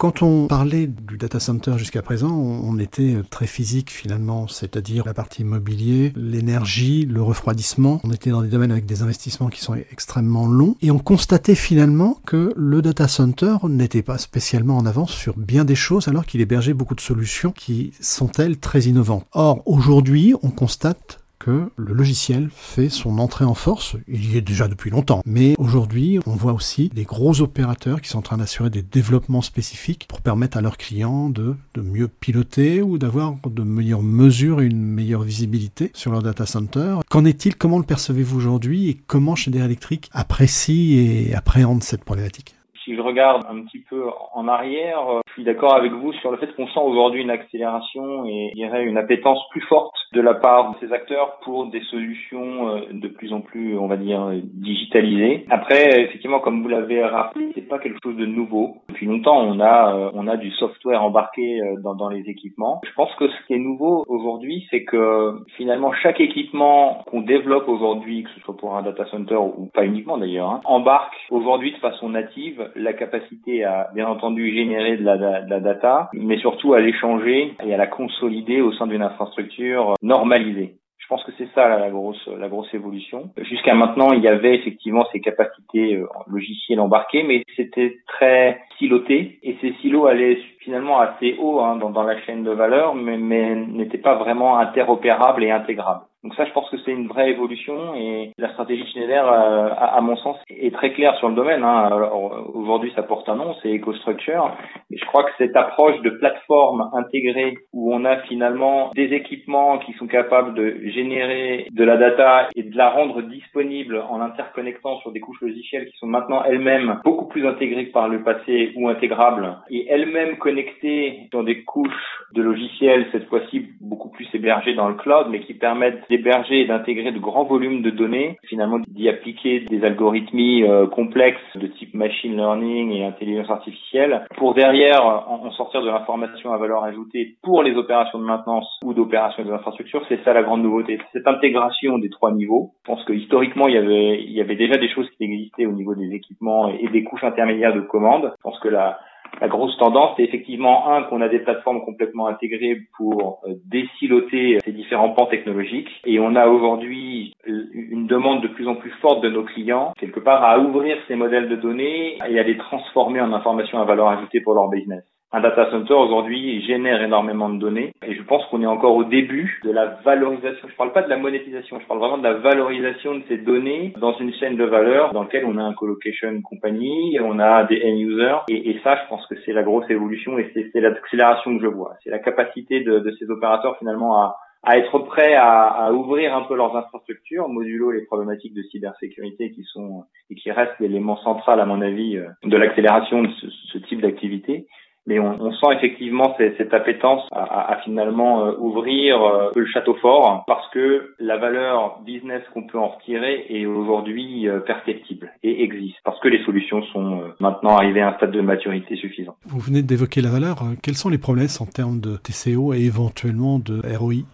Quand on parlait du data center jusqu'à présent, on était très physique finalement, c'est-à-dire la partie immobilier, l'énergie, le refroidissement. On était dans des domaines avec des investissements qui sont extrêmement longs et on constatait finalement que le data center n'était pas spécialement en avance sur bien des choses alors qu'il hébergeait beaucoup de solutions qui sont elles très innovantes. Or, aujourd'hui, on constate que le logiciel fait son entrée en force. Il y est déjà depuis longtemps. Mais aujourd'hui, on voit aussi des gros opérateurs qui sont en train d'assurer des développements spécifiques pour permettre à leurs clients de, mieux piloter ou d'avoir de meilleures mesures et une meilleure visibilité sur leur data center. Qu'en est-il? Comment le percevez-vous aujourd'hui? Et comment Schneider Electric apprécie et appréhende cette problématique? Si je regarde un petit peu en arrière, je suis d'accord avec vous sur le fait qu'on sent aujourd'hui une accélération et dirais une appétence plus forte de la part de ces acteurs pour des solutions euh, de plus en plus, on va dire, digitalisées. Après, effectivement, comme vous l'avez rappelé, c'est pas quelque chose de nouveau. Depuis longtemps, on a euh, on a du software embarqué euh, dans, dans les équipements. Je pense que ce qui est nouveau aujourd'hui, c'est que finalement chaque équipement qu'on développe aujourd'hui, que ce soit pour un data center ou pas uniquement d'ailleurs, hein, embarque aujourd'hui de façon native la capacité à bien entendu générer de la, de la data, mais surtout à l'échanger et à la consolider au sein d'une infrastructure normalisée. Je pense que c'est ça la grosse la grosse évolution. Jusqu'à maintenant, il y avait effectivement ces capacités euh, logicielles embarquées, mais c'était très siloté et ces silos allaient finalement assez haut hein, dans, dans, la chaîne de valeur, mais, mais n'étaient pas vraiment interopérables et intégrables. Donc ça, je pense que c'est une vraie évolution et la stratégie Schneider, euh, à, mon sens, est très claire sur le domaine. Hein. Aujourd'hui, ça porte un nom, c'est EcoStructure. Et je crois que cette approche de plateforme intégrée où on a finalement des équipements qui sont capables de générer de la data et de la rendre disponible en interconnectant sur des couches logicielles qui sont maintenant elles-mêmes beaucoup plus intégrées que par le passé ou intégrables et elles-mêmes connectées dans des couches de logiciels, cette fois-ci beaucoup plus hébergées dans le cloud, mais qui permettent d'héberger et d'intégrer de grands volumes de données, finalement d'y appliquer des algorithmies euh, complexes de type machine learning et intelligence artificielle pour derrière en, sortir de l'information à valeur ajoutée pour les opérations de maintenance ou d'opérations des infrastructures. C'est ça la grande nouveauté. Cette intégration des trois niveaux. Je pense que historiquement, il y avait, il y avait déjà des choses qui existaient au niveau des équipements et des couches intermédiaires de commandes. Je pense que la, la grosse tendance, c'est effectivement un qu'on a des plateformes complètement intégrées pour euh, désiloter ces différents pans technologiques, et on a aujourd'hui une demande de plus en plus forte de nos clients quelque part à ouvrir ces modèles de données et à les transformer en informations à valeur ajoutée pour leur business. Un data center aujourd'hui génère énormément de données et je pense qu'on est encore au début de la valorisation. Je ne parle pas de la monétisation, je parle vraiment de la valorisation de ces données dans une chaîne de valeur dans laquelle on a un colocation compagnie, on a des end users et, ça, je pense que c'est la grosse évolution et c'est l'accélération que je vois. C'est la capacité de, ces opérateurs finalement à, être prêts à, ouvrir un peu leurs infrastructures, modulo les problématiques de cybersécurité qui sont et qui restent l'élément central à mon avis de l'accélération de ce type d'activité mais on, on, sent effectivement cette, appétence à, à, finalement euh, ouvrir euh, le château fort parce que la valeur business qu'on peut en retirer est aujourd'hui euh, perceptible et existe parce que les solutions sont maintenant arrivées à un stade de maturité suffisant. Vous venez d'évoquer la valeur. Quels sont les promesses en termes de TCO et éventuellement de ROI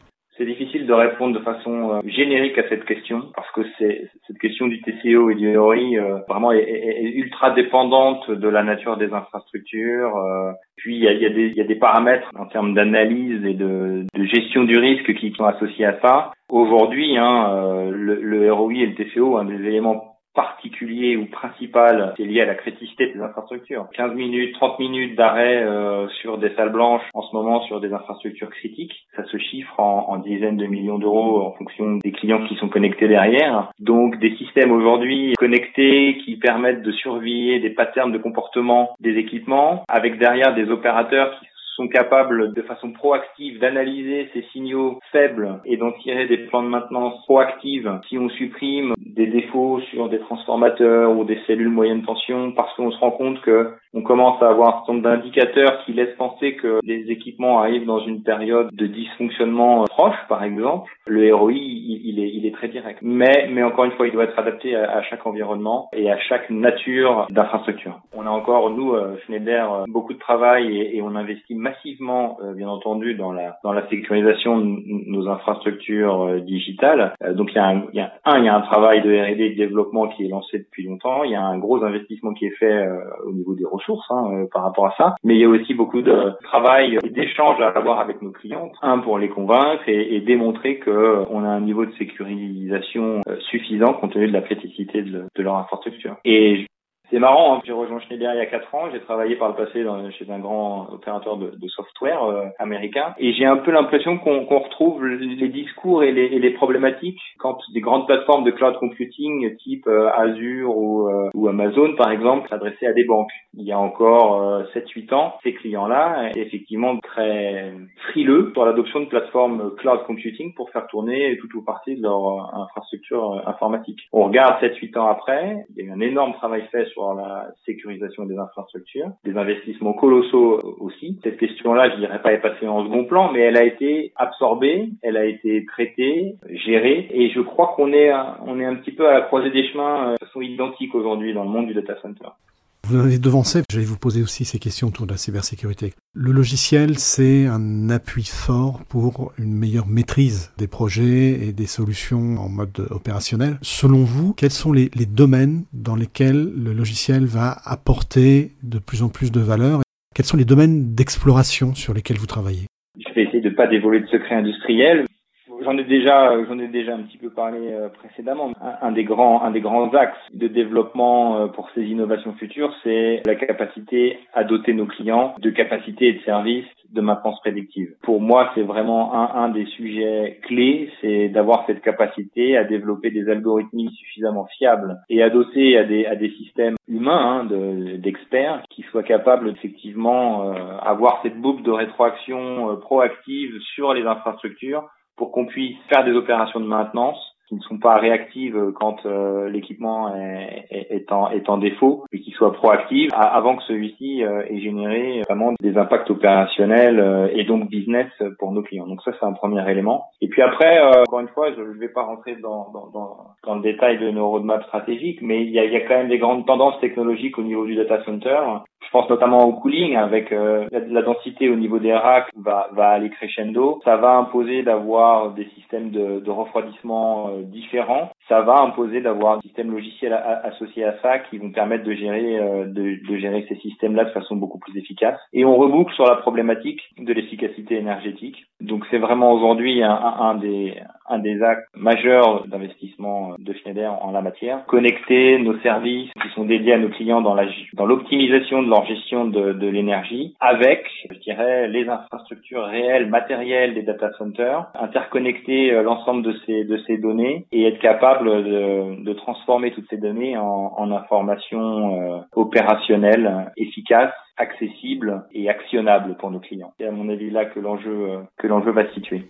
de répondre de façon générique à cette question parce que c'est cette question du TCO et du ROI vraiment est, est, est, ultra dépendante de la nature des infrastructures, puis il y a, y, a y a, des paramètres en termes d'analyse et de, de, gestion du risque qui sont associés à ça. Aujourd'hui, hein, euh, le, le, ROI et le TCO, un des éléments particulier ou principal c'est lié à la criticité des infrastructures. 15 minutes, 30 minutes d'arrêt euh, sur des salles blanches en ce moment sur des infrastructures critiques, ça se chiffre en, en dizaines de millions d'euros en fonction des clients qui sont connectés derrière. Donc des systèmes aujourd'hui connectés qui permettent de surveiller des patterns de comportement des équipements avec derrière des opérateurs qui sont capables de façon proactive d'analyser ces signaux faibles et d'en tirer des plans de maintenance proactifs si on supprime des défauts sur des transformateurs ou des cellules moyenne tension parce qu'on se rend compte que on commence à avoir un certain nombre d'indicateurs qui laissent penser que les équipements arrivent dans une période de dysfonctionnement proche, par exemple. Le ROI, il, est, il est très direct. Mais, mais encore une fois, il doit être adapté à, chaque environnement et à chaque nature d'infrastructure. On a encore, nous, euh, Schneider, beaucoup de travail et, et on investit massivement, euh, bien entendu, dans la, dans la sécurisation de nos infrastructures euh, digitales. donc, il y, a un, il y a un, il y a un travail de R&D de développement qui est lancé depuis longtemps. Il y a un gros investissement qui est fait au niveau des ressources ressources hein, par rapport à ça, mais il y a aussi beaucoup de travail et d'échanges à avoir avec nos clients, un pour les convaincre et, démontrer que on a un niveau de sécurisation suffisant compte tenu de la criticité de, de leur infrastructure. Et c'est marrant, hein. j'ai rejoint Schneider il y a quatre ans, j'ai travaillé par le passé chez un grand opérateur de, software euh, américain, et j'ai un peu l'impression qu'on retrouve les discours et les, problématiques quand des grandes plateformes de cloud computing type euh, Azure ou, euh, ou, Amazon par exemple s'adressaient à des banques. Il y a encore 7-8 ans, ces clients-là étaient effectivement très frileux sur l'adoption de plateformes cloud computing pour faire tourner tout ou partie de leur infrastructure informatique. On regarde 7-8 ans après, il y a eu un énorme travail fait la sécurisation des infrastructures, des investissements colossaux aussi. Cette question-là, je dirais pas est passée en second plan, mais elle a été absorbée, elle a été traitée, gérée, et je crois qu'on est, on est un petit peu à la croisée des chemins euh, de façon identique aujourd'hui dans le monde du data center. Vous avez devancé, j'allais vous poser aussi ces questions autour de la cybersécurité. Le logiciel, c'est un appui fort pour une meilleure maîtrise des projets et des solutions en mode opérationnel. Selon vous, quels sont les, les domaines dans lesquels le logiciel va apporter de plus en plus de valeur Quels sont les domaines d'exploration sur lesquels vous travaillez? Je vais essayer de ne pas dévoiler de secrets industriels, J'en ai déjà, j'en ai déjà un petit peu parlé euh, précédemment. Un, des grands, un des grands axes de développement euh, pour ces innovations futures, c'est la capacité à doter nos clients de capacités et de services de maintenance prédictive. Pour moi, c'est vraiment un, un des sujets clés, c'est d'avoir cette capacité à développer des algorithmes suffisamment fiables et à doter à des, à des systèmes humains hein, d'experts qui soient capables effectivement euh, avoir cette boucle de rétroaction proactive sur les infrastructures pour qu'on puisse faire des opérations de maintenance qui ne sont pas réactives quand euh, l'équipement est, en, défaut, mais qui soient proactives avant que celui-ci euh, ait généré vraiment des impacts opérationnels euh, et donc business pour nos clients. Donc ça, c'est un premier élément. Et puis après, encore une fois, je ne vais pas rentrer dans, le détail de nos roadmaps stratégiques, mais il y a quand même des grandes tendances technologiques au niveau du data center je pense notamment au cooling avec euh, la, densité au niveau des racks va, va aller crescendo. Ça va imposer d'avoir des systèmes de, de refroidissement euh, différents. Ça va imposer d'avoir des systèmes logiciels associés à ça qui vont permettre de gérer euh, de, de, gérer ces systèmes-là de façon beaucoup plus efficace. Et on reboucle sur la problématique de l'efficacité énergétique. Donc c'est vraiment aujourd'hui un, un, des un des actes majeurs d'investissement de Schneider en la matière. Connecter nos services qui sont dédiés à nos clients dans la dans l'optimisation de leur gestion de, de l'énergie avec, je dirais, les infrastructures réelles, matérielles des data centers, interconnecter euh, l'ensemble de ces, de ces données et être capable de, de transformer toutes ces données en, en informations euh, opérationnelles, efficaces accessibles et actionnables pour nos clients. C'est à mon avis là que l'enjeu euh, que l'enjeu va se situer.